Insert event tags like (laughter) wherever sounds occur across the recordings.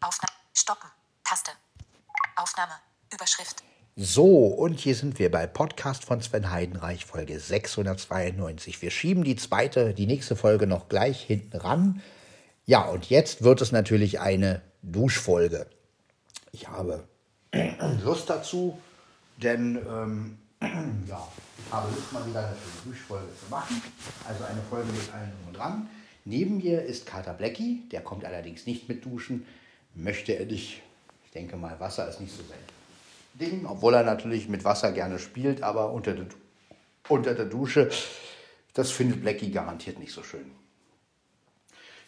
Aufnahme. Stoppen. Taste. Aufnahme. Überschrift. So, und hier sind wir bei Podcast von Sven Heidenreich, Folge 692. Wir schieben die zweite, die nächste Folge noch gleich hinten ran. Ja, und jetzt wird es natürlich eine Duschfolge. Ich habe (clears throat) Lust dazu, denn ähm, (clears throat) ja, habe Lust mal wieder eine Duschfolge zu machen. Also eine Folge mit allen und dran. Neben mir ist Kater Blackie, der kommt allerdings nicht mit duschen, möchte er nicht. Ich denke mal, Wasser ist nicht so sein Ding, obwohl er natürlich mit Wasser gerne spielt, aber unter der, unter der Dusche, das findet Blackie garantiert nicht so schön.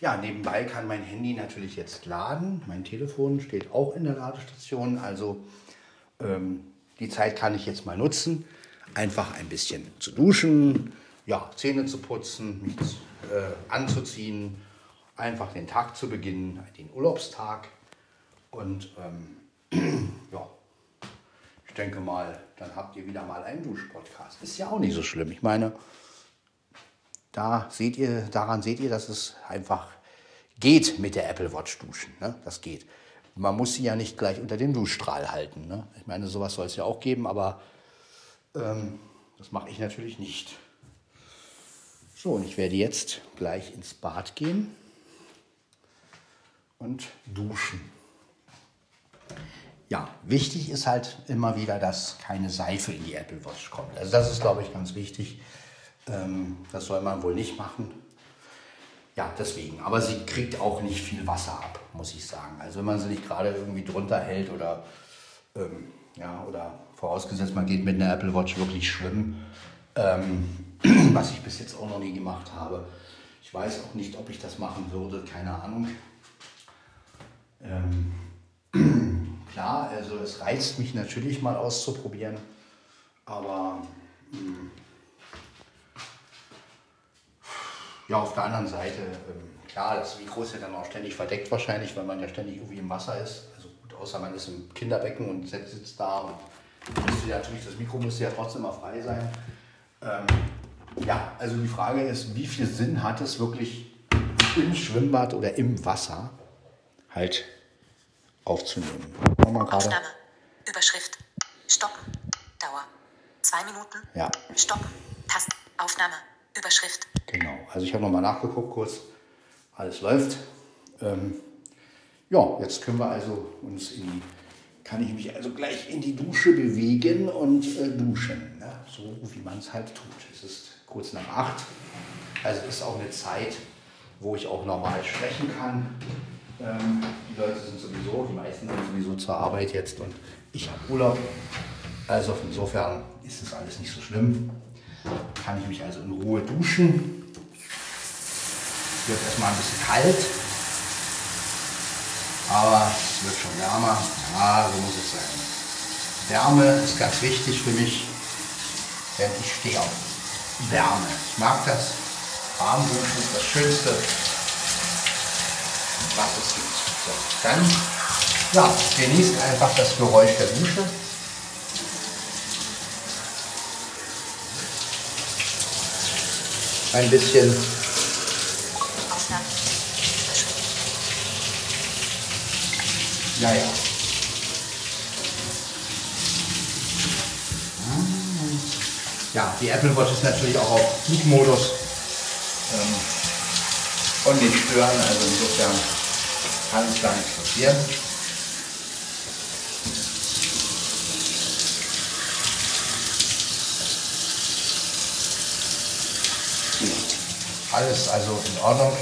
Ja, nebenbei kann mein Handy natürlich jetzt laden. Mein Telefon steht auch in der Ladestation. Also ähm, die Zeit kann ich jetzt mal nutzen, einfach ein bisschen zu duschen, ja, Zähne zu putzen, mich äh, anzuziehen, einfach den Tag zu beginnen, den Urlaubstag. Und ähm, (clears throat) ja, ich denke mal, dann habt ihr wieder mal einen Duschpodcast. Ist ja auch nicht so schlimm. Ich meine, da seht ihr, daran seht ihr, dass es einfach geht mit der Apple Watch duschen. Ne? Das geht. Man muss sie ja nicht gleich unter den Duschstrahl halten. Ne? Ich meine, sowas soll es ja auch geben, aber ähm, das mache ich natürlich nicht. So, und ich werde jetzt gleich ins Bad gehen und duschen. Ja, wichtig ist halt immer wieder, dass keine Seife in die Apple Watch kommt. Also das ist, glaube ich, ganz wichtig. Ähm, das soll man wohl nicht machen. Ja, deswegen. Aber sie kriegt auch nicht viel Wasser ab, muss ich sagen. Also wenn man sie nicht gerade irgendwie drunter hält oder, ähm, ja, oder vorausgesetzt, man geht mit einer Apple Watch wirklich schwimmen, ähm, (clears throat) was ich bis jetzt auch noch nie gemacht habe. Ich weiß auch nicht, ob ich das machen würde, keine Ahnung. (clears throat) Klar, also es reizt mich natürlich mal auszuprobieren, aber mh, hm, Ja, auf der anderen Seite, ähm, klar, das Mikro ist ja dann auch ständig verdeckt wahrscheinlich, weil man ja ständig irgendwie im Wasser ist. Also gut, außer man ist im Kinderbecken und sitzt da und müsste ja natürlich, das Mikro müsste ja trotzdem mal frei sein. Ähm, ja, also die Frage ist, wie viel Sinn hat es wirklich im Schwimmbad oder im Wasser halt aufzunehmen? Aufnahme. Überschrift. Stoppen. Dauer. Zwei Minuten. Ja. Stoppen. Taste. Aufnahme. Überschrift. Genau, also ich habe nochmal nachgeguckt kurz, alles läuft. Ähm, ja, jetzt können wir also uns in die, kann ich mich also gleich in die Dusche bewegen und äh, duschen, ne? so wie man es halt tut. Es ist kurz nach acht, also ist auch eine Zeit, wo ich auch normal sprechen kann. Ähm, die Leute sind sowieso, die meisten sind sowieso zur Arbeit jetzt und ich habe Urlaub. Also insofern ist es alles nicht so schlimm kann ich mich also in Ruhe duschen. Es wird erstmal ein bisschen kalt, aber es wird schon wärmer. Ja, so muss es sein. Wärme ist ganz wichtig für mich, denn ich stehe auf Wärme. Ich mag das. Warm duschen ist das Schönste, was es gibt. So, dann ja, genießt einfach das Geräusch der Dusche. ein bisschen Ja, ja. Ja, die Apple Watch ist natürlich auch auf Flugmodus ähm, und nicht stören, also insofern kann es gar nichts passieren. Alles also in Ordnung.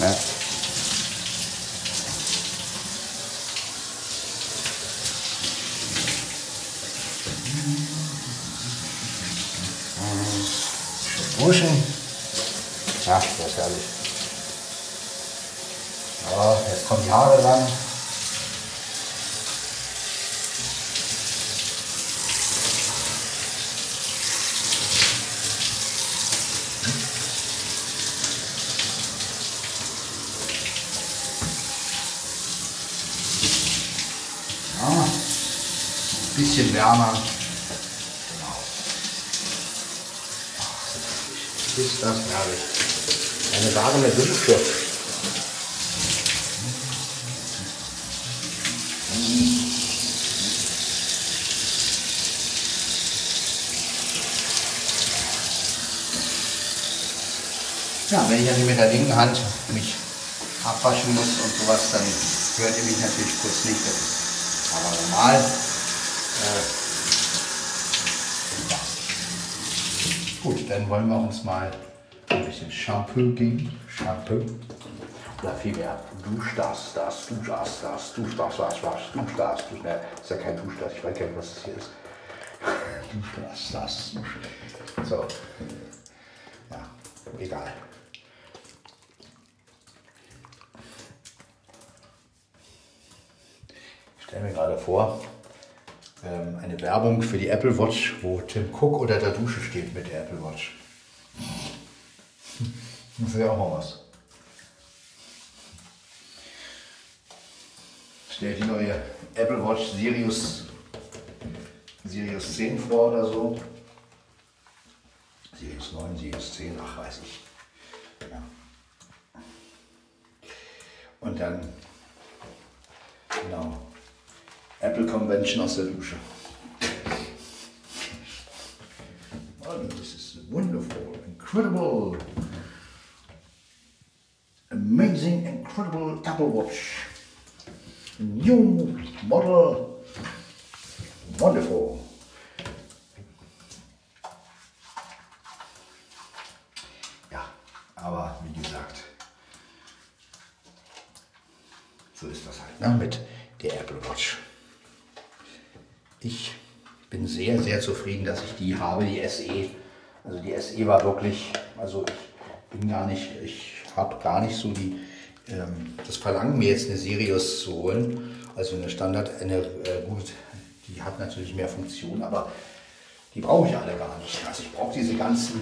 Ja. Duschen. Ja, das herrlich. Ja, jetzt kommen die Haare ran. bisschen wärmer. Genau. Ist das herrlich. Eine warme Dusche. Ja, wenn ich also mit der linken Hand mich abwaschen muss und sowas, dann hört ihr mich natürlich kurz nicht. Aber normal. Äh. Gut, dann wollen wir uns mal ein bisschen Shampoo geben. Shampoo. Oder vielmehr Dusch das, das, Dusch das, das, Dusch das, was, was, Dusch das, Dusch das. Ist ja kein Dusch das, ich weiß gar nicht, was das hier ist. Dusch das, das, Dusch. So. Ja, egal. Ich stelle mir gerade vor, ähm, eine Werbung für die Apple Watch, wo Tim Cook unter der Dusche steht mit der Apple Watch. Das wäre auch mal was. Stellt die neue Apple Watch Sirius, Sirius 10 vor oder so. Sirius 9, Sirius 10, ach weiß ich. Ja. Und dann, genau, Apple Convention aus der Dusche. Oh, this is wonderful, incredible, amazing, incredible Apple Watch. New model, wonderful. Ja, aber wie gesagt, so ist das halt ne, mit der Apple Watch. Ich bin sehr, sehr zufrieden, dass ich die habe, die SE. Also die SE war wirklich, also ich bin gar nicht, ich habe gar nicht so die, ähm, das Verlangen, mir jetzt eine Sirius zu holen. Also eine Standard, eine, äh, gut, die hat natürlich mehr Funktion, aber die brauche ich alle gar nicht. Also ich brauche diese ganzen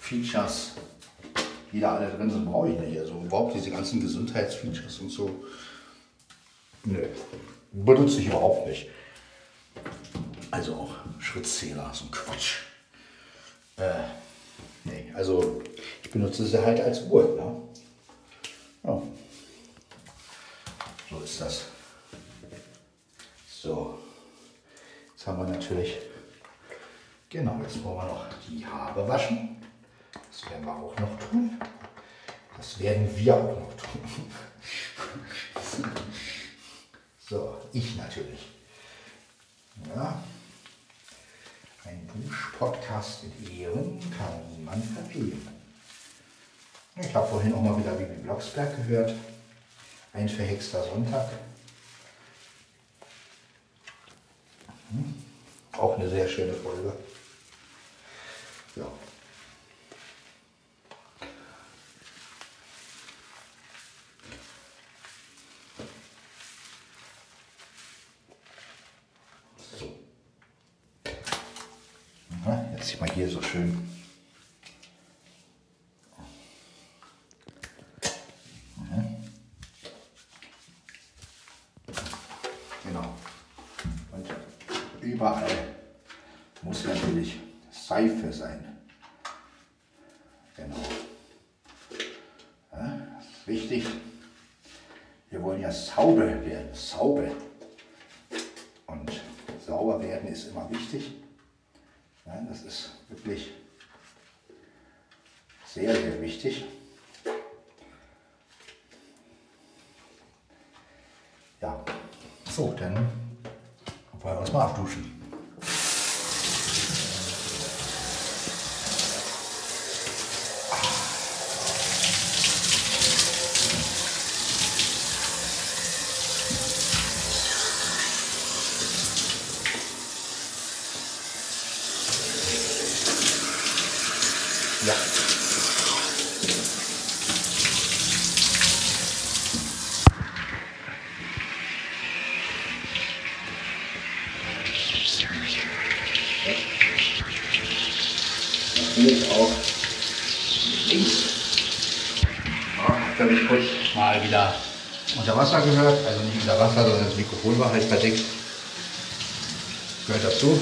Features, die da alle drin sind, brauche ich nicht. Also überhaupt diese ganzen Gesundheitsfeatures und so. Nö, benutze ich überhaupt nicht. Also auch Schrittzähler, so ein Quatsch. Äh, nee, also ich benutze sie halt als Uhr. Ne? Ja. So ist das. So, jetzt haben wir natürlich, genau, jetzt wollen wir noch die Haare waschen. Das werden wir auch noch tun. Das werden wir auch noch tun. (laughs) So, ich natürlich. Ja. Ein Dusch-Podcast mit Ehren kann niemand verfehlen. Ich habe vorhin auch mal wieder Bibi Blocksberg gehört. Ein verhexter Sonntag. Mhm. Auch eine sehr schöne Folge. Ja. So, dann wollen wir uns mal abduschen. Ja. Natürlich auch mit links. Ja, habt ihr mich kurz mal wieder unter Wasser gehört? Also nicht unter Wasser, sondern halt verdeckt. Gehört dazu.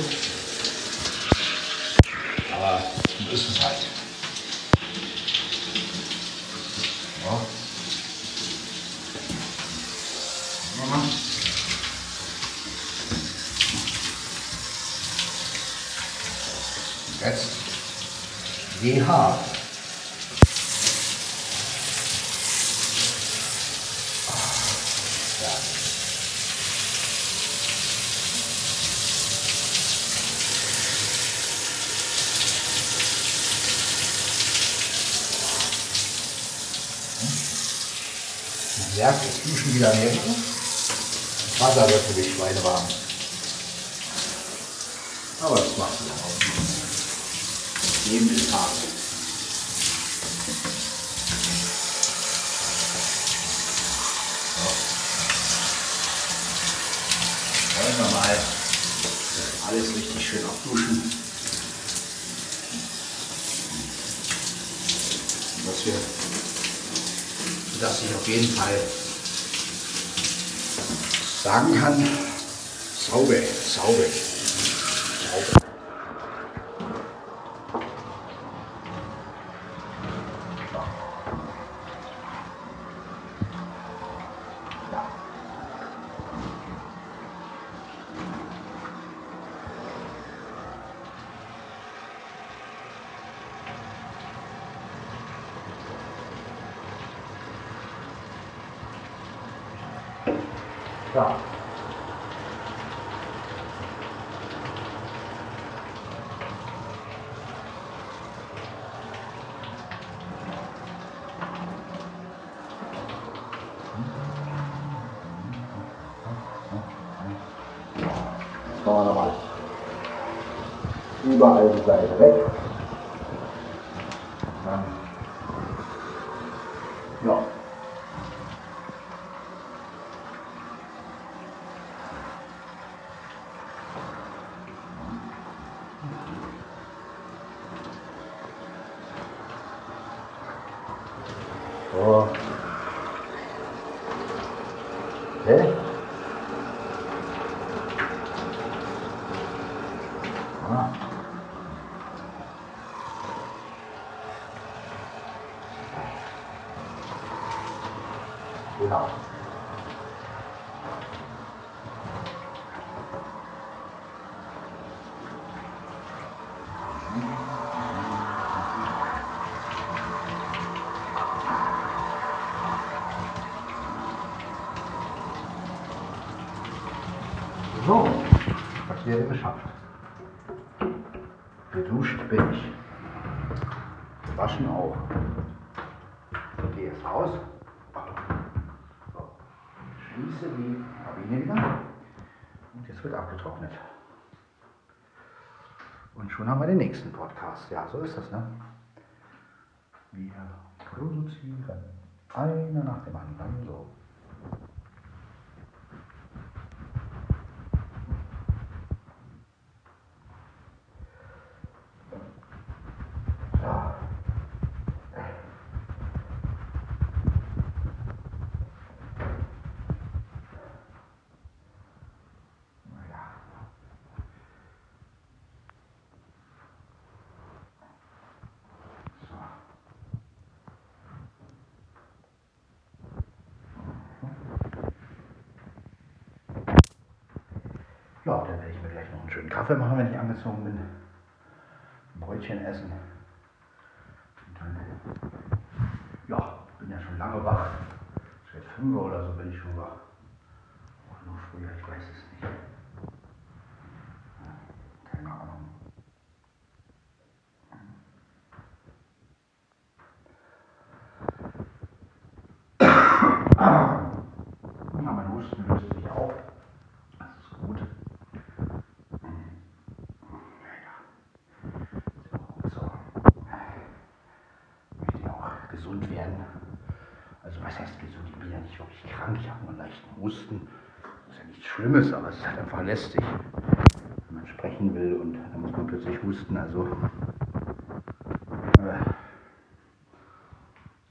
Aber so ist es halt. Jetzt GH. Merkt, es duschen wieder mehr. Wasser wird für mich schweinewarm. Aber das macht es auch. Jeden Tag. Wollen wir mal alles richtig schön abduschen. Was wir dass ich auf jeden Fall sagen kann, sauber, sauber. Ja. Jetzt machen wir nochmal überall die Seite weg. Dann, ja. So. Okay. Ah. Genau. So, das wäre geschafft. Geduscht bin ich. Gewaschen auch. Ich gehe jetzt raus. So. Schließe die Kabine wieder. Und jetzt wird abgetrocknet. Und schon haben wir den nächsten Podcast. Ja, so ist das, ne? Wir produzieren einer nach dem anderen. So. Ja. Naja. So. Ja, dann werde ich mir gleich noch einen schönen Kaffee angezogen bin. Brötchen essen. Und dann, ja, bin ja schon lange wach. Seit 5 Uhr oder so bin ich schon wach. Oder noch früher, ich weiß es nicht. Ja, Keine Ahnung. Ja, mein Husten löst sich auf. Das ist gut. Naja, ist auch gut so. Ich möchte ja auch gesund werden. Also was heißt gesund? Ich bin ja nicht wirklich krank. Ich habe nur leichten Husten. Das ist ja nichts Schlimmes, aber es ist halt einfach lästig. Wenn man sprechen will und dann muss man plötzlich husten. Also, äh,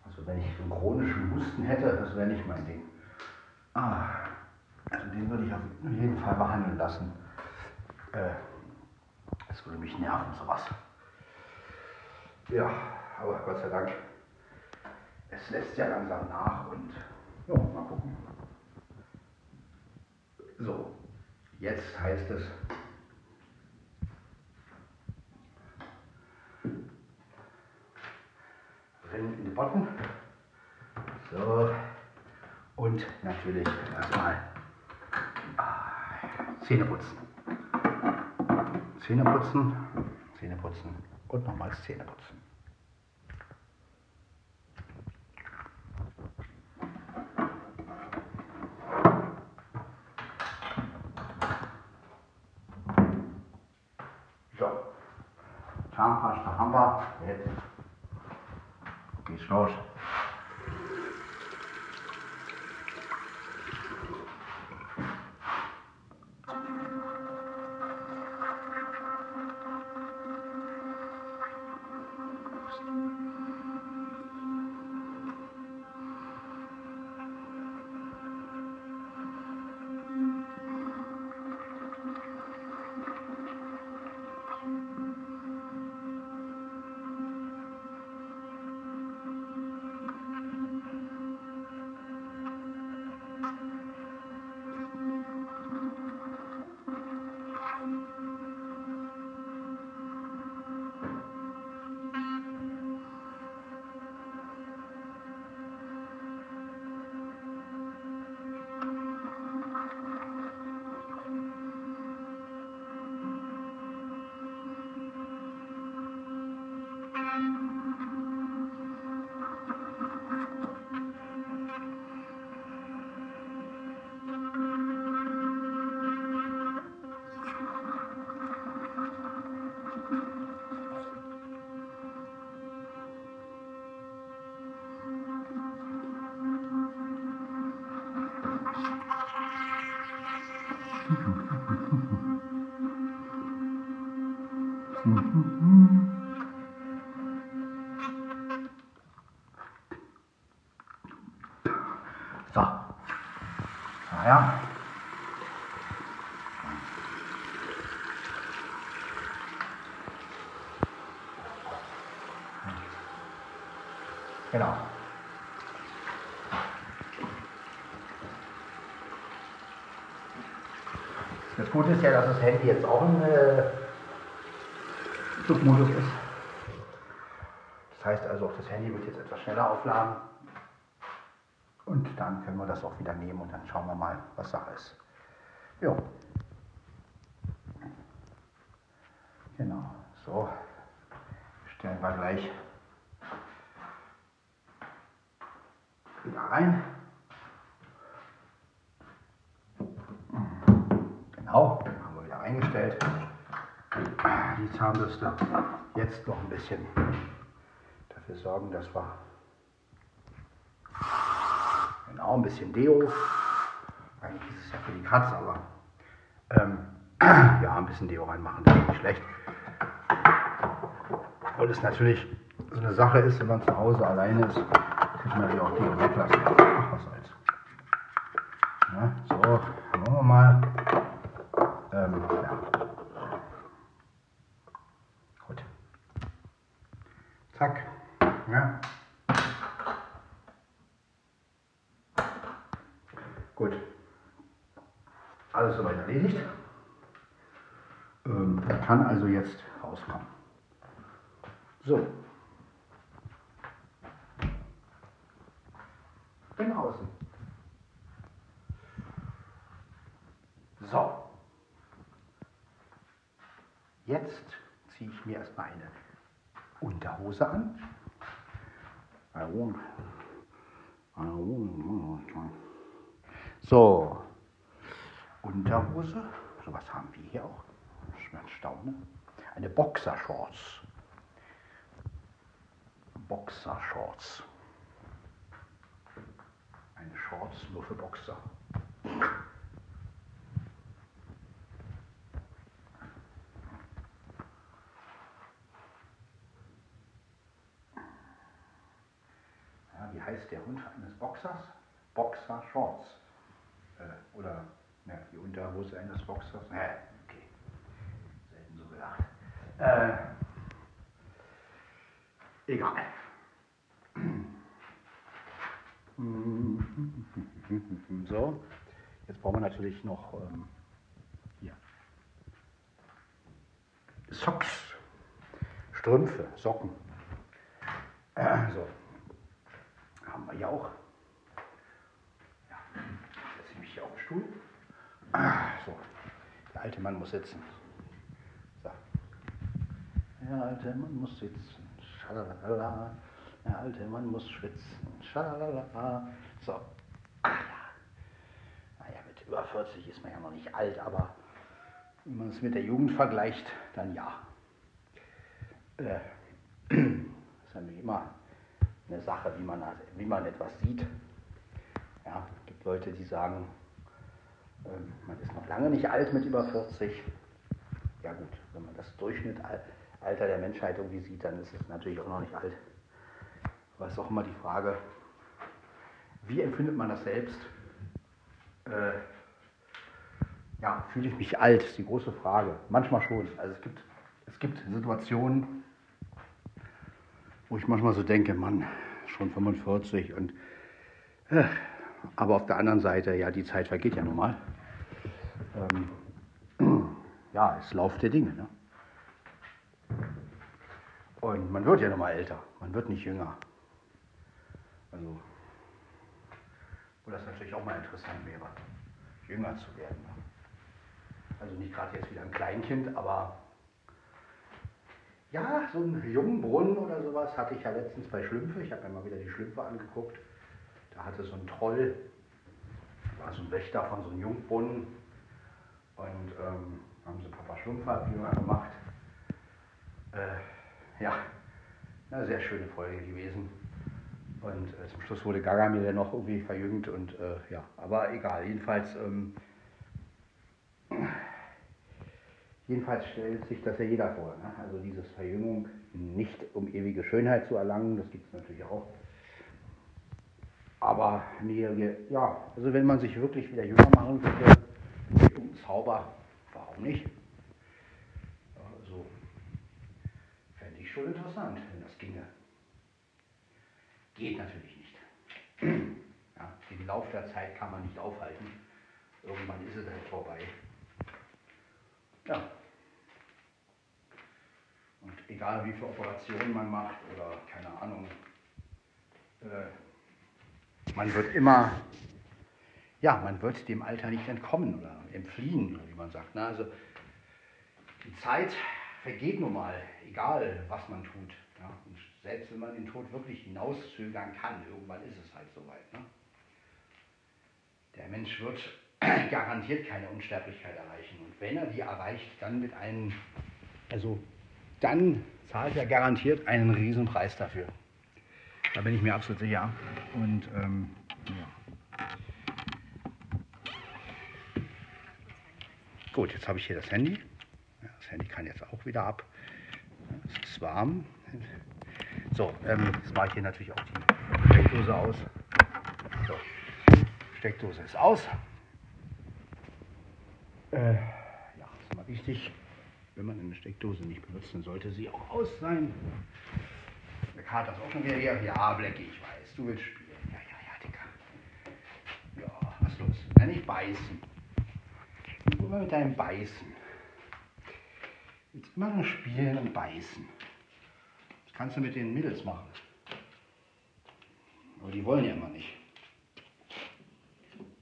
also wenn ich einen chronischen Husten hätte, das wäre nicht mein Ding. Ah, also den würde ich auf jeden Fall behandeln lassen. Äh, das würde mich nerven, sowas. Ja, aber Gott sei Dank, lässt ja langsam nach und ja, mal gucken. So, jetzt heißt es, in die Botten. So, und natürlich erstmal ah, Zähne putzen. Zähne putzen, Zähne putzen und nochmals Zähne putzen. Wir. So. Naja. Genau. Das Gute ist ja, dass das Handy jetzt auch im äh, Flugmodus ist. Das heißt also, auch das Handy wird jetzt etwas schneller aufladen. Und dann können wir das auch wieder nehmen und dann schauen wir mal, was Sache ist. Jo. Genau. So. Stellen wir gleich wieder rein. Genau, haben wir wieder eingestellt. Die Zahnbürste jetzt noch ein bisschen dafür sorgen, dass wir genau ein bisschen Deo. Eigentlich ist es ja für die Katze, aber ähm, (clears throat) ja, ein bisschen Deo reinmachen, das ist nicht schlecht. Und es natürlich so eine Sache ist, wenn man zu Hause alleine ist, kann man ja auch Deo weglassen. Ach, was soll's. Ja, so, schauen wir mal. Ähm, ja. Gut. Zack. Ja. Gut. Alles soweit erledigt. Ähm, kann also jetzt rauskommen. So. Bin außen. So. Jetzt ziehe ich mir erstmal eine Unterhose an. So, Unterhose, sowas haben wir hier auch. Ich staune. Eine Boxershorts. Boxershorts. Eine Shorts nur für Boxer. Ja, wie heißt der Hund eines Boxers? Boxer Shorts. Äh, oder ja, die Unterhose eines Boxers. Ja, okay. Selten so gedacht. Äh, egal. So, jetzt brauchen wir natürlich noch ähm, hier Socks, Strümpfe, Socken. Äh, so, hier auch. Ja, setze ich mich hier auf den Stuhl. Ah, so, der alte Mann muss sitzen. So. Der alte Mann muss sitzen. Schalalala. Der alte Mann muss schwitzen. Schalalala. So. Ach ja. Naja, mit über 40 ist man ja noch nicht alt, aber wenn man es mit der Jugend vergleicht, dann ja. Äh, (clears throat) ist nämlich immer eine Sache, wie man, wie man etwas sieht. Ja, es gibt Leute, die sagen, man ist noch lange nicht alt mit über 40. Ja gut, wenn man das Durchschnittsalter der Menschheit irgendwie sieht, dann ist es natürlich auch noch nicht alt. Aber es ist auch immer die Frage, wie empfindet man das selbst? Äh, ja, fühle ich mich alt, ist die große Frage. Manchmal schon. Also es gibt, es gibt Situationen, wo ich manchmal so denke, Mann, schon 45 und äh, aber auf der anderen Seite, ja, die Zeit vergeht ja nun mal. Ähm, (clears throat) ja, es läuft der Dinge. Ne? Und man wird ja nun mal älter, man wird nicht jünger. Also, wo das natürlich auch mal interessant wäre, jünger zu werden. Ne? Also nicht gerade jetzt wieder ein Kleinkind, aber ja, so einen jungen Brunnen oder sowas hatte ich ja letztens bei Schlümpfe. Ich habe mir mal wieder die Schlümpfe angeguckt. Da hatte so ein Troll, war so ein Wächter von so einem Jungbrunnen. Und ähm, haben sie Papa Schlumpfabjünger gemacht. Äh, ja, eine sehr schöne Folge gewesen. Und äh, zum Schluss wurde mir dann noch irgendwie verjüngt und äh, ja, aber egal. Jedenfalls ähm, Jedenfalls stellt sich das ja jeder vor. Ne? Also diese Verjüngung nicht um ewige Schönheit zu erlangen, das gibt es natürlich auch. Aber nee, ja, also wenn man sich wirklich wieder jünger machen könnte, mit Zauber, warum nicht? Also fände ich schon interessant, wenn das ginge. Geht natürlich nicht. (clears throat) Ja, den Lauf der Zeit kann man nicht aufhalten. Irgendwann ist es halt vorbei. Ja. Und egal wie viele Operationen man macht oder keine Ahnung, äh, man wird immer, ja, man wird dem Alter nicht entkommen oder entfliehen, wie man sagt. Ne? Also die Zeit vergeht nun mal, egal was man tut. Ja? Und selbst wenn man den Tod wirklich hinauszögern kann, irgendwann ist es halt soweit. Ne? Der Mensch wird (clears throat) garantiert keine Unsterblichkeit erreichen. Und wenn er die erreicht, dann mit einem, also dann zahlt er garantiert einen Riesenpreis dafür. Da bin ich mir absolut sicher. Und ähm, ja. Gut, jetzt habe ich hier das Handy. Das Handy kann jetzt auch wieder ab. Es ist warm. So, ähm, jetzt mache ich hier natürlich auch die Steckdose aus. So, Steckdose ist aus. Äh, ja, ist mal wichtig, wenn man eine Steckdose nicht benutzt, dann sollte sie auch aus sein. Kater ist wieder hier. Ja, Blackie, ich weiß, du willst spielen. Ja, ja, ja, Dicker. Ja, was los? Nein, nicht beißen. Nur mal mit deinem Beißen. Jetzt immer nur spielen und beißen. Das kannst du mit den Mädels machen. Aber die wollen ja immer nicht.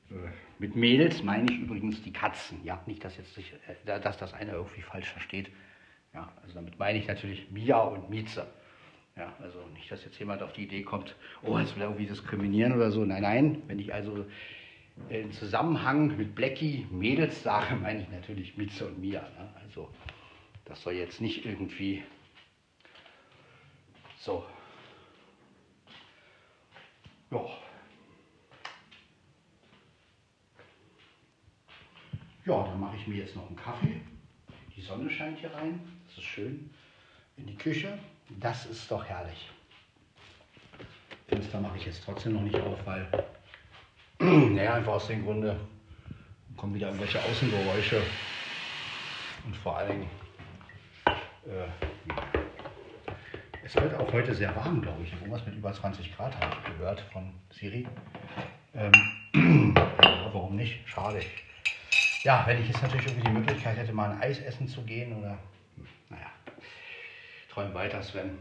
Äh. Mit Mädels meine ich übrigens die Katzen. Ja, nicht, dass, jetzt sich, äh, dass das einer irgendwie falsch versteht. Ja, also damit meine ich natürlich Mia und Mieze. Ja, also nicht, dass jetzt jemand auf die Idee kommt, oh, jetzt will irgendwie diskriminieren oder so. Nein, nein. Wenn ich also im Zusammenhang mit Blackie Mädels sage, (laughs) meine ich natürlich Mieze und Mia. Ne? Also das soll jetzt nicht irgendwie so. Ja. Ja, dann mache ich mir jetzt noch einen Kaffee. Die Sonne scheint hier rein. Das ist schön. In die Küche. Das ist doch herrlich. Fenster mache ich jetzt trotzdem noch nicht auf, weil, (clears throat) naja, einfach aus dem Grunde kommen wieder irgendwelche Außengeräusche. Und vor allen Dingen, äh, es wird auch heute sehr warm, glaube ich. Irgendwas mit über 20 Grad habe ich gehört von Siri. Ähm, (clears throat) warum nicht? Schade ja, wenn ich jetzt natürlich irgendwie die Möglichkeit hätte, mal ein Eis essen zu gehen oder, Träum weiter, Sven.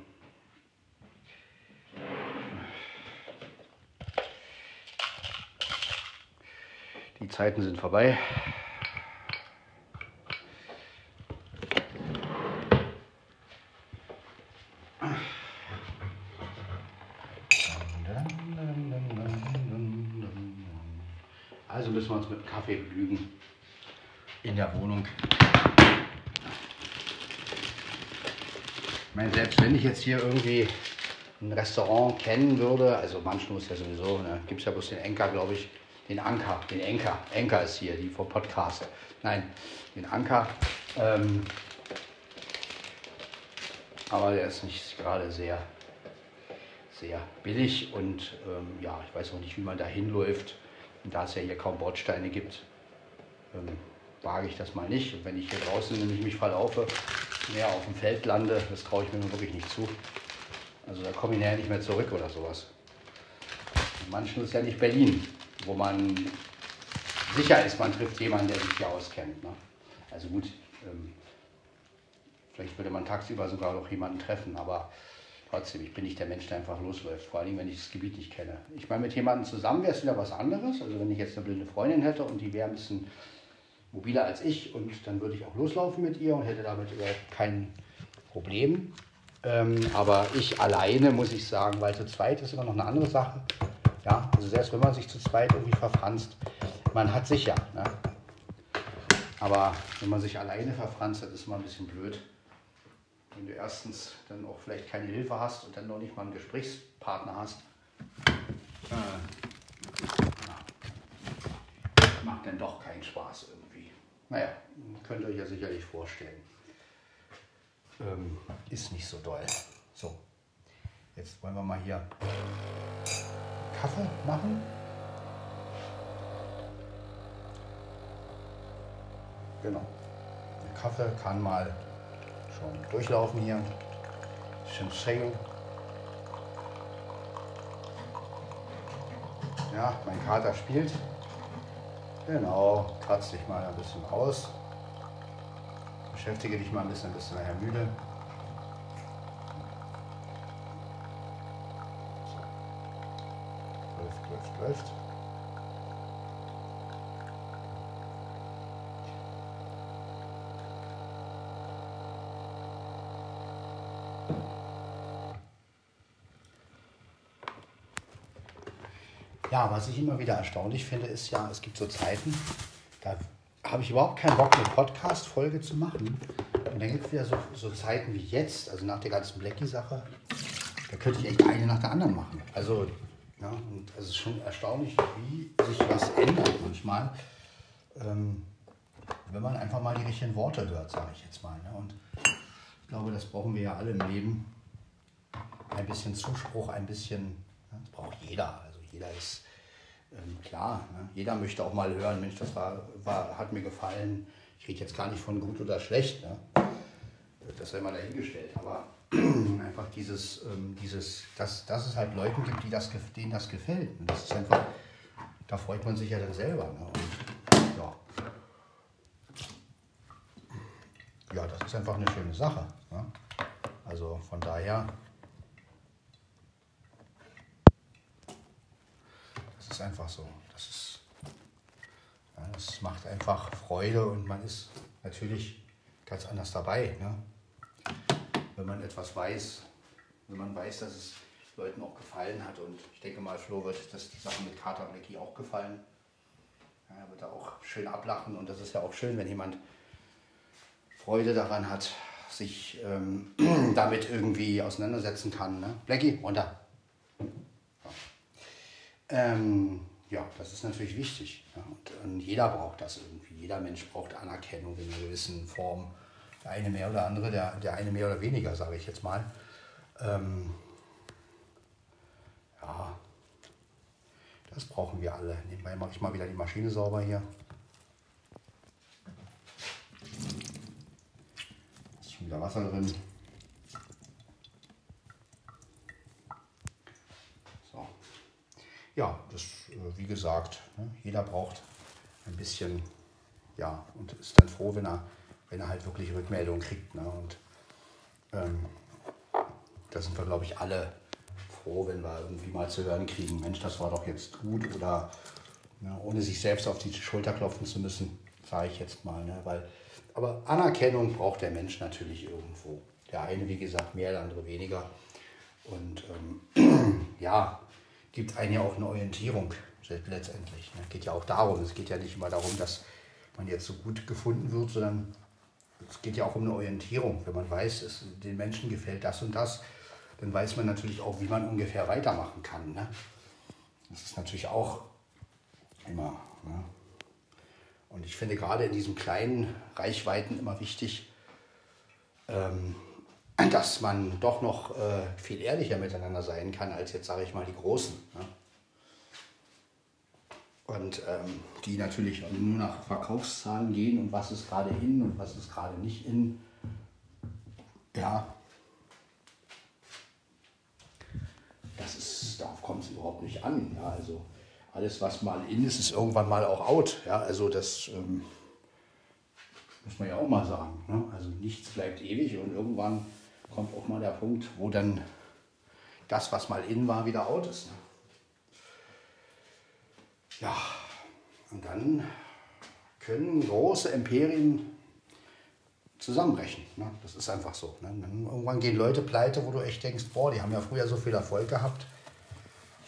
Die Zeiten sind vorbei. Also müssen wir uns mit Kaffee belügen. In der Wohnung. Meine, selbst wenn ich jetzt hier irgendwie ein Restaurant kennen würde, also manchmal ist ja sowieso, ne, gibt es ja bloß den Enker, glaube ich, den Anker, den Enker. Enker ist hier, die vom Podcast. Nein, den Anker. Ähm, aber der ist nicht gerade sehr, sehr billig und ähm, ja, ich weiß auch nicht, wie man da hinläuft. Und da es ja hier kaum Bordsteine gibt, ähm, wage ich das mal nicht. Und wenn ich hier draußen nämlich mich verlaufe, mehr auf dem Feld lande, das traue ich mir nun wirklich nicht zu. Also da komme ich nachher nicht mehr zurück oder sowas. Manchen ist ja nicht Berlin, wo man sicher ist, man trifft jemanden, der sich hier auskennt. Ne? Also gut, ähm, vielleicht würde man tagsüber sogar noch jemanden treffen, aber trotzdem, ich bin nicht der Mensch, der einfach losläuft, vor allem wenn ich das Gebiet nicht kenne. Ich meine, mit jemandem zusammen wäre es wieder was anderes. Also wenn ich jetzt eine blinde Freundin hätte und die wäre ein bisschen mobiler als ich und dann würde ich auch loslaufen mit ihr und hätte damit überhaupt kein Problem. Ähm, aber ich alleine muss ich sagen, weil zu zweit ist immer noch eine andere Sache. Ja, also selbst wenn man sich zu zweit irgendwie verfranst, man hat sich ja. Ne? Aber wenn man sich alleine verfranst, das ist immer ein bisschen blöd. Wenn du erstens dann auch vielleicht keine Hilfe hast und dann noch nicht mal einen Gesprächspartner hast. Äh, macht dann doch keinen Spaß irgendwie. Naja, könnt ihr euch ja sicherlich vorstellen. Ähm, ist nicht so doll. So, jetzt wollen wir mal hier Kaffee machen. Genau. Der Kaffee kann mal schon durchlaufen hier. Schön schön. Ja, mein Kater spielt. Genau, kratz dich mal ein bisschen aus. Beschäftige dich mal ein bisschen, bist du nachher müde. Läuft, läuft, läuft. Ja, was ich immer wieder erstaunlich finde, ist ja, es gibt so Zeiten, da habe ich überhaupt keinen Bock, eine Podcast-Folge zu machen. Und dann gibt es wieder so, so Zeiten wie jetzt, also nach der ganzen Blackie-Sache, da könnte ich echt eine nach der anderen machen. Also, ja, und es ist schon erstaunlich, wie sich was ändert manchmal, ähm, wenn man einfach mal die richtigen Worte hört, sage ich jetzt mal. Ne? Und ich glaube, das brauchen wir ja alle im Leben. Ein bisschen Zuspruch, ein bisschen, ja, das braucht jeder. Jeder ist ähm, klar, ne? jeder möchte auch mal hören, Mensch, das war, war, hat mir gefallen. Ich rede jetzt gar nicht von gut oder schlecht. Ne? Das sei mal dahingestellt. Aber (clears throat) einfach dieses, ähm, dieses dass, dass es halt Leuten gibt, die das, denen das gefällt. Und das ist einfach, da freut man sich ja dann selber. Ne? Und, ja. ja, das ist einfach eine schöne Sache. Ne? Also von daher. Ist einfach so. Das, ist, ja, das macht einfach Freude und man ist natürlich ganz anders dabei. Ne? Wenn man etwas weiß, wenn man weiß, dass es Leuten auch gefallen hat. Und ich denke mal, Flo wird das die Sache mit Carter Blackie auch gefallen. Ja, er wird da auch schön ablachen und das ist ja auch schön, wenn jemand Freude daran hat, sich ähm, (clears throat) damit irgendwie auseinandersetzen kann. Ne? Blackie, runter. Ähm, ja, das ist natürlich wichtig. Ja. Und, und, jeder braucht das irgendwie. Jeder Mensch braucht Anerkennung in einer gewissen Form. Der eine mehr oder andere, der, der eine mehr oder weniger, sage ich jetzt mal. Ähm, ja, das brauchen wir alle. Nebenbei mache ich mal wieder die Maschine sauber hier. Ist schon wieder Wasser drin. Ja, das, wie gesagt, ne, jeder braucht ein bisschen, ja, und ist dann froh, wenn er, wenn er halt wirklich Rückmeldungen kriegt. Ne? Und ähm, da sind wir, glaube ich, alle froh, wenn wir irgendwie mal zu hören kriegen, Mensch, das war doch jetzt gut oder Ja, ohne sich selbst auf die Schulter klopfen zu müssen, sage ich jetzt mal. Ne? Weil, aber Anerkennung braucht der Mensch natürlich irgendwo. Der eine, wie gesagt, mehr, der andere weniger. Und ähm, (clears throat) ja, gibt einen ja auch eine Orientierung letztendlich. Ne? Geht ja auch darum. Es geht ja nicht immer darum, dass man jetzt so gut gefunden wird, sondern es geht ja auch um eine Orientierung. Wenn man weiß, es, den Menschen gefällt das und das, dann weiß man natürlich auch, wie man ungefähr weitermachen kann. Ne? Das ist natürlich auch immer. Ne? Und ich finde gerade in diesen kleinen Reichweiten immer wichtig, ähm, dass man doch noch äh, viel ehrlicher miteinander sein kann, als jetzt, sage ich mal, die Großen. Ne? Und ähm, die natürlich nur nach Verkaufszahlen gehen und was ist gerade in und was ist gerade nicht in. Ja, das ist, darauf kommt es überhaupt nicht an. Ja, also alles, was mal in ist, ist irgendwann mal auch out. Ja, also das ähm, muss man ja auch mal sagen. Ne? Also nichts bleibt ewig und irgendwann kommt auch mal der Punkt, wo dann das, was mal in war, wieder out ist. Ne? Ja, und dann können große Imperien zusammenbrechen. Ne? Das ist einfach so. Ne? Irgendwann gehen Leute pleite, wo du echt denkst, boah, die haben ja früher so viel Erfolg gehabt.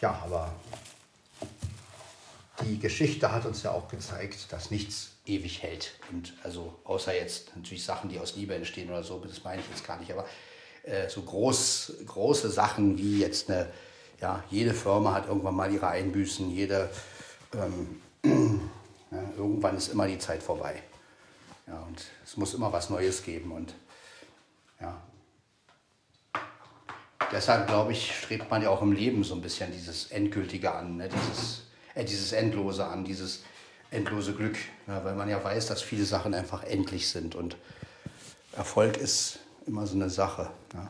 Ja, aber die Geschichte hat uns ja auch gezeigt, dass nichts ewig hält. Und also außer jetzt natürlich Sachen, die aus Liebe entstehen oder so, das meine ich jetzt gar nicht, aber äh, so groß, große Sachen wie jetzt eine, ja, jede Firma hat irgendwann mal ihre Einbüßen, jede ähm, (clears throat) ja, irgendwann ist immer die Zeit vorbei. Ja, und es muss immer was Neues geben. Und ja, deshalb glaube ich, strebt man ja auch im Leben so ein bisschen dieses Endgültige an, ne? dieses, äh, dieses Endlose an, dieses endlose Glück. Ja, weil man ja weiß, dass viele Sachen einfach endlich sind. Und Erfolg ist immer so eine Sache. Ja.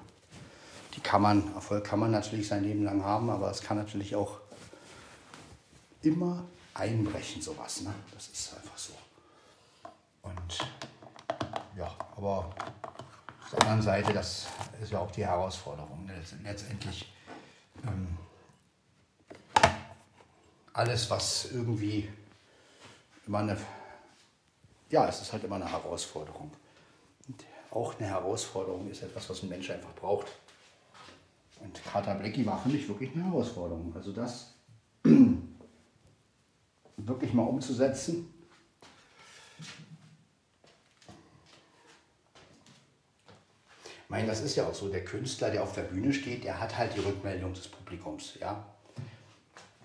Die kann man, Erfolg kann man natürlich sein Leben lang haben, aber es kann natürlich auch immer einbrechen, sowas. Ne? Das ist einfach so. Und ja, aber auf der anderen Seite, das ist ja auch die Herausforderung. Ne? Letztendlich ähm, alles, was irgendwie immer eine, ja, es ist halt immer eine Herausforderung. Auch eine Herausforderung ist etwas, was ein Mensch einfach braucht. Und Carter Blackie war für mich wirklich eine Herausforderung. Also das (clears throat) wirklich mal umzusetzen. Ich meine, das ist ja auch so, der Künstler, der auf der Bühne steht, der hat halt die Rückmeldung des Publikums, ja.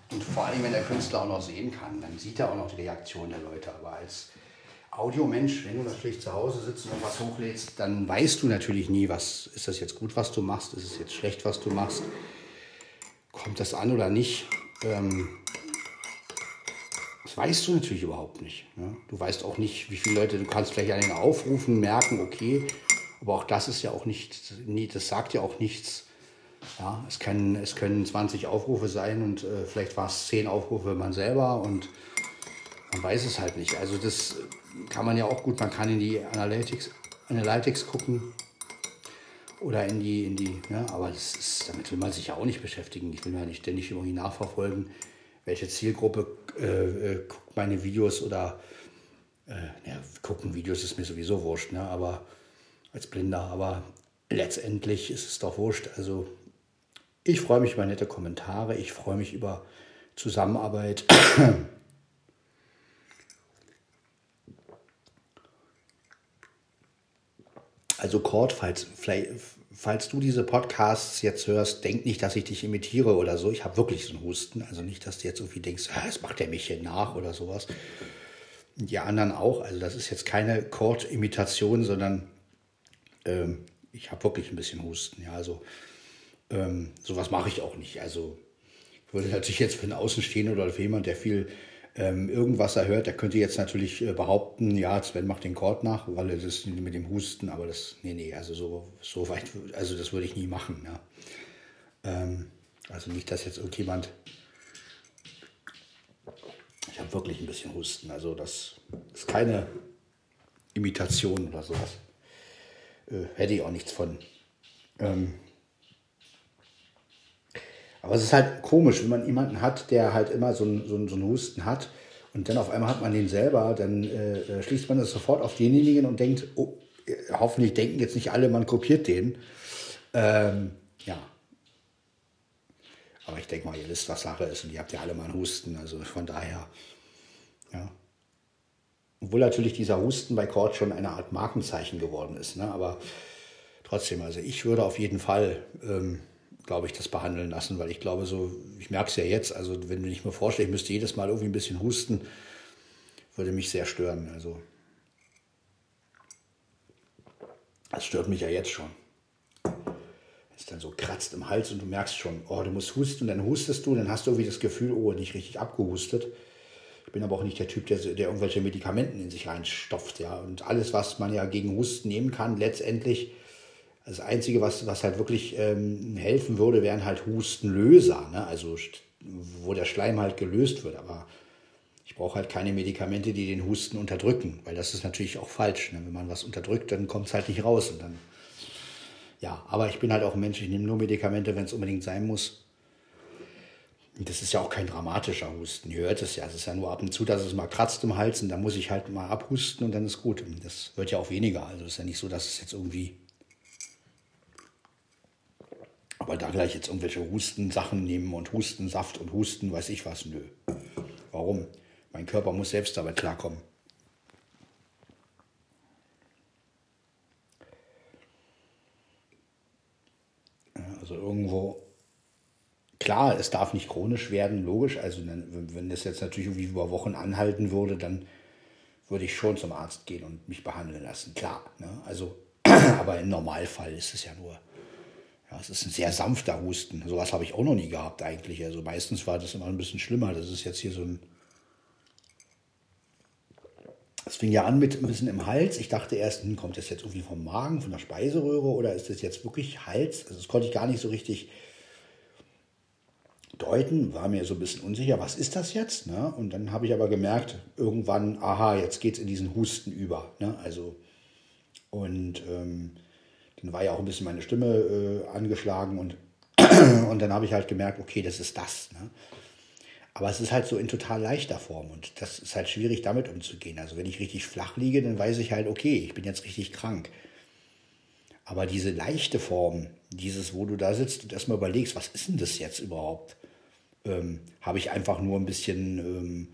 Und vor allem, wenn der Künstler auch noch sehen kann, dann sieht er auch noch die Reaktion der Leute. Aber als Audiomensch, wenn du natürlich zu Hause sitzt und was hochlädst, dann weißt du natürlich nie, was ist das jetzt gut, was du machst, ist es jetzt schlecht, was du machst, kommt das an oder nicht. Ähm, das weißt du natürlich überhaupt nicht. Ne? Du weißt auch nicht, wie viele Leute, du kannst vielleicht den Aufrufen merken, okay, aber auch das ist ja auch nicht, das sagt ja auch nichts. Ja, es, können, es können 20 Aufrufe sein und äh, vielleicht war es 10 Aufrufe man selber und man weiß es halt nicht. Also das kann man ja auch gut, man kann in die Analytics, Analytics gucken oder in die, in die, ne? aber das ist, damit will man sich ja auch nicht beschäftigen. Ich will ja nicht ständig irgendwie nachverfolgen, welche Zielgruppe äh, äh, guckt meine Videos oder äh, ja, gucken Videos ist mir sowieso wurscht, ne? aber als Blinder, aber letztendlich ist es doch wurscht. Also ich freue mich über nette Kommentare, ich freue mich über Zusammenarbeit. Also Cord, falls, falls du diese Podcasts jetzt hörst, denk nicht, dass ich dich imitiere oder so. Ich habe wirklich so einen Husten. Also nicht, dass du jetzt irgendwie denkst, das macht der mich hier nach oder sowas. Die anderen auch. Also das ist jetzt keine Cord-Imitation, sondern ähm, ich habe wirklich ein bisschen Husten. Ja, also ähm, sowas mache ich auch nicht. Also würde natürlich jetzt für einen Außenstehenden oder für jemanden, der viel ähm, irgendwas er hört, der könnte jetzt natürlich äh, behaupten, ja, Sven macht den Chord nach, weil er das mit dem Husten, aber das, nee, nee, also so, so weit, also das würde ich nie machen. Ja. Ähm, also nicht, dass jetzt irgendjemand, ich habe wirklich ein bisschen Husten, also das ist keine Imitation oder sowas. Äh, hätte ich auch nichts von. Ähm, aber es ist halt komisch, wenn man jemanden hat, der halt immer so einen, so so einen Husten hat Und dann auf einmal hat man den selber, dann äh, äh schließt man das sofort auf denjenigen und denkt, oh, äh, hoffentlich denken jetzt nicht alle, man kopiert den. Ähm, ja. Aber ich denke mal, ihr wisst, was Sache ist und ihr habt ja alle mal einen Husten. Also von daher, ja. Obwohl natürlich dieser Husten bei Cord schon eine Art Markenzeichen geworden ist. Ne? Aber trotzdem, also ich würde auf jeden Fall, ähm, glaube ich, das behandeln lassen, weil ich glaube so, ich merke es ja jetzt, also wenn du nicht mir vorstellst, ich müsste jedes Mal irgendwie ein bisschen husten, würde mich sehr stören. Also das stört mich ja jetzt schon. Es dann so kratzt im Hals und du merkst schon, oh, du musst husten, und dann hustest du, dann hast du irgendwie das Gefühl, oh, nicht richtig abgehustet. Ich bin aber auch nicht der Typ, der, der irgendwelche Medikamenten in sich reinstopft, ja. Und alles, was man ja gegen Husten nehmen kann, letztendlich, das Einzige, was, was halt wirklich ähm, helfen würde, wären halt Hustenlöser, ne? Also wo der Schleim halt gelöst wird. Aber ich brauche halt keine Medikamente, die den Husten unterdrücken, weil das ist natürlich auch falsch. Ne? Wenn man was unterdrückt, dann kommt es halt nicht raus. Und dann, ja, aber ich bin halt auch ein Mensch, ich nehme nur Medikamente, wenn es unbedingt sein muss. Das ist ja auch kein dramatischer Husten. Ihr hört es ja. Es ist ja nur ab und zu, dass es mal kratzt im Hals und dann muss ich halt mal abhusten und dann ist gut. Und das wird ja auch weniger. Also ist ja nicht so, dass es jetzt irgendwie. Aber da gleich jetzt irgendwelche Hustensachen nehmen und Hustensaft und Husten, weiß ich was, nö. Warum? Mein Körper muss selbst damit klarkommen. Also irgendwo Klar, es darf nicht chronisch werden, logisch. Also wenn das jetzt natürlich irgendwie über Wochen anhalten würde, dann würde ich schon zum Arzt gehen und mich behandeln lassen. Klar. Ne? Also, (clears throat) aber im Normalfall ist es ja nur, ja, es ist ein sehr sanfter Husten. Sowas habe ich auch noch nie gehabt eigentlich. Also meistens war das immer ein bisschen schlimmer. Das ist jetzt hier so ein. Es fing ja an mit ein bisschen im Hals. Ich dachte erst, hm, kommt das jetzt irgendwie vom Magen, von der Speiseröhre oder ist das jetzt wirklich Hals? Also das konnte ich gar nicht so richtig deuten, war mir so ein bisschen unsicher, was ist das jetzt? Ne? Und dann habe ich aber gemerkt, irgendwann, aha, jetzt geht es in diesen Husten über. Ne? Also, und ähm, dann war ja auch ein bisschen meine Stimme äh, angeschlagen und, (clears throat) und dann habe ich halt gemerkt, okay, das ist das. Ne? Aber es ist halt so in total leichter Form und das ist halt schwierig damit umzugehen. Also wenn ich richtig flach liege, dann weiß ich halt, okay, ich bin jetzt richtig krank. Aber diese leichte Form, dieses, wo du da sitzt und erstmal überlegst, was ist denn das jetzt überhaupt? ähm, habe ich einfach nur ein bisschen ähm,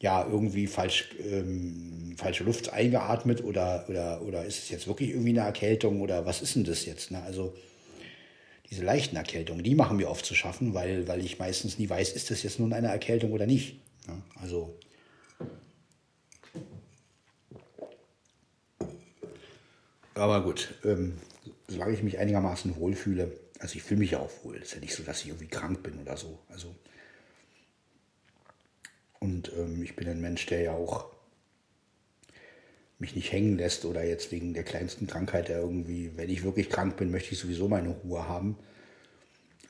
ja irgendwie falsch, ähm, falsche Luft eingeatmet oder, oder, oder ist es jetzt wirklich irgendwie eine Erkältung oder was ist denn das jetzt? Ne? Also diese leichten Erkältungen, die machen mir oft zu schaffen, weil, weil ich meistens nie weiß, ist das jetzt nun eine Erkältung oder nicht. Ne? Also aber gut, ähm, solange ich mich einigermaßen wohlfühle, also ich fühle mich ja auch wohl. Es ist ja nicht so, dass ich irgendwie krank bin oder so. Also ähm, ich bin ein Mensch, der ja auch mich nicht hängen lässt oder jetzt wegen der kleinsten Krankheit der irgendwie, wenn ich wirklich krank bin, möchte ich sowieso meine Ruhe haben.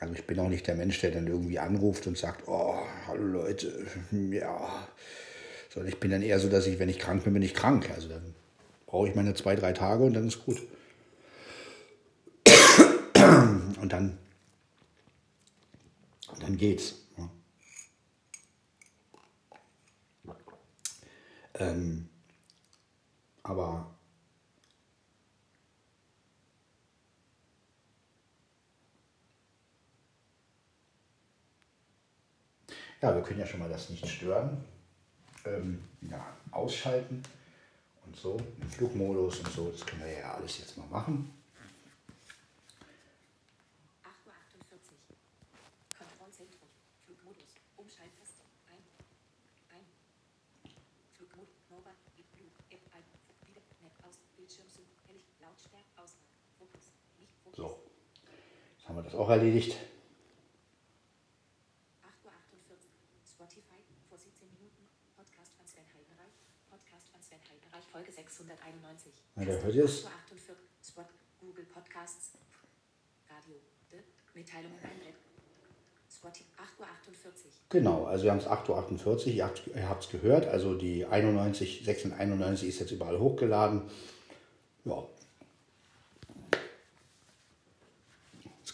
Also ich bin auch nicht der Mensch, der dann irgendwie anruft und sagt, oh, hallo Leute, ja. Sondern ich bin dann eher so, dass ich, wenn ich krank bin, bin ich krank. Also dann brauche ich meine zwei, drei Tage und dann ist gut. Und dann, dann geht's. Ja. Ähm, aber ja, wir können ja schon mal das nicht stören. Ähm, ja, ausschalten und so, im Flugmodus und so, das können wir ja alles jetzt mal machen. auch erledigt. 8.48 Uhr. Spotify vor 17 Minuten. Podcast von Sven Heidenreich. Podcast von Sven Heidenreich, Folge 691. Na, der hört jetzt. 8.48 Spot, Google Podcasts. Radio. De, einblenden. Spotify 8.48 Uhr. Genau, also wir haben es 8.48 Uhr, ihr habt es gehört, also die 91, 691 ist jetzt überall hochgeladen. Ja,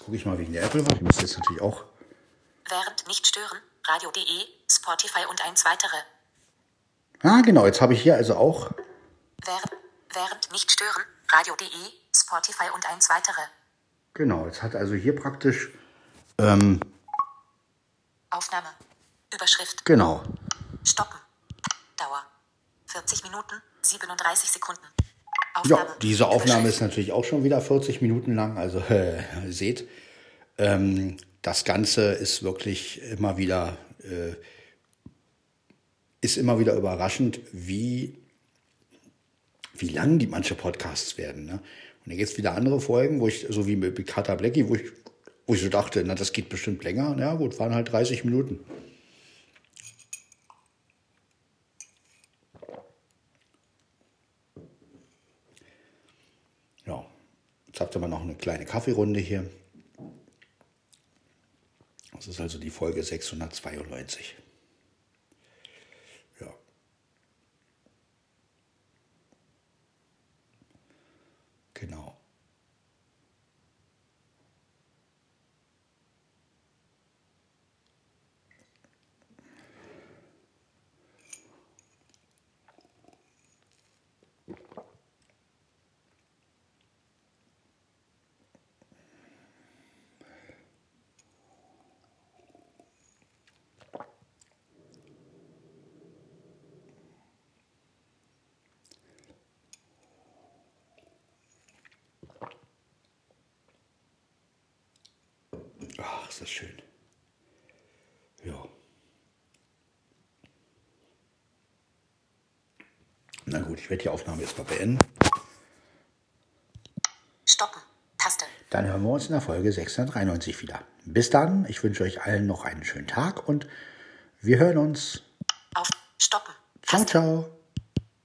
gucke ich mal wegen der Apple Watch. Ich muss jetzt natürlich auch. Während nicht stören, radio.de, Spotify und eins weitere. Ah, genau, jetzt habe ich hier also auch. Während, während nicht stören, radio.de, Spotify und eins weitere. Genau, jetzt hat also hier praktisch. Ähm, Aufnahme. Überschrift. genau. Stoppen. Dauer. 40 Minuten, 37 Sekunden. Ja, Aufnahme. diese Aufnahme ist natürlich auch schon wieder 40 Minuten lang. Also (laughs) äh, seht, ähm, das Ganze ist wirklich immer wieder äh, ist immer wieder überraschend, wie wie lang die manche Podcasts werden. Ne? Und dann gibt es wieder andere Folgen, wo ich so wie mit Kata Blackie, wo ich wo ich so dachte, na das geht bestimmt länger. Ja gut, waren halt 30 Minuten. Ja, jetzt habt ihr mal noch eine kleine Kaffeerunde hier. Das ist also die Folge 692. Ja. Genau. Ach, ist das schön. Ja. Na gut, ich werde die Aufnahme jetzt mal beenden. Stoppen. Taste. Dann hören wir uns in der Folge 693 wieder. Bis dann, ich wünsche euch allen noch einen schönen Tag und wir hören uns. Auf. Stoppen. Ciao, Taste. ciao.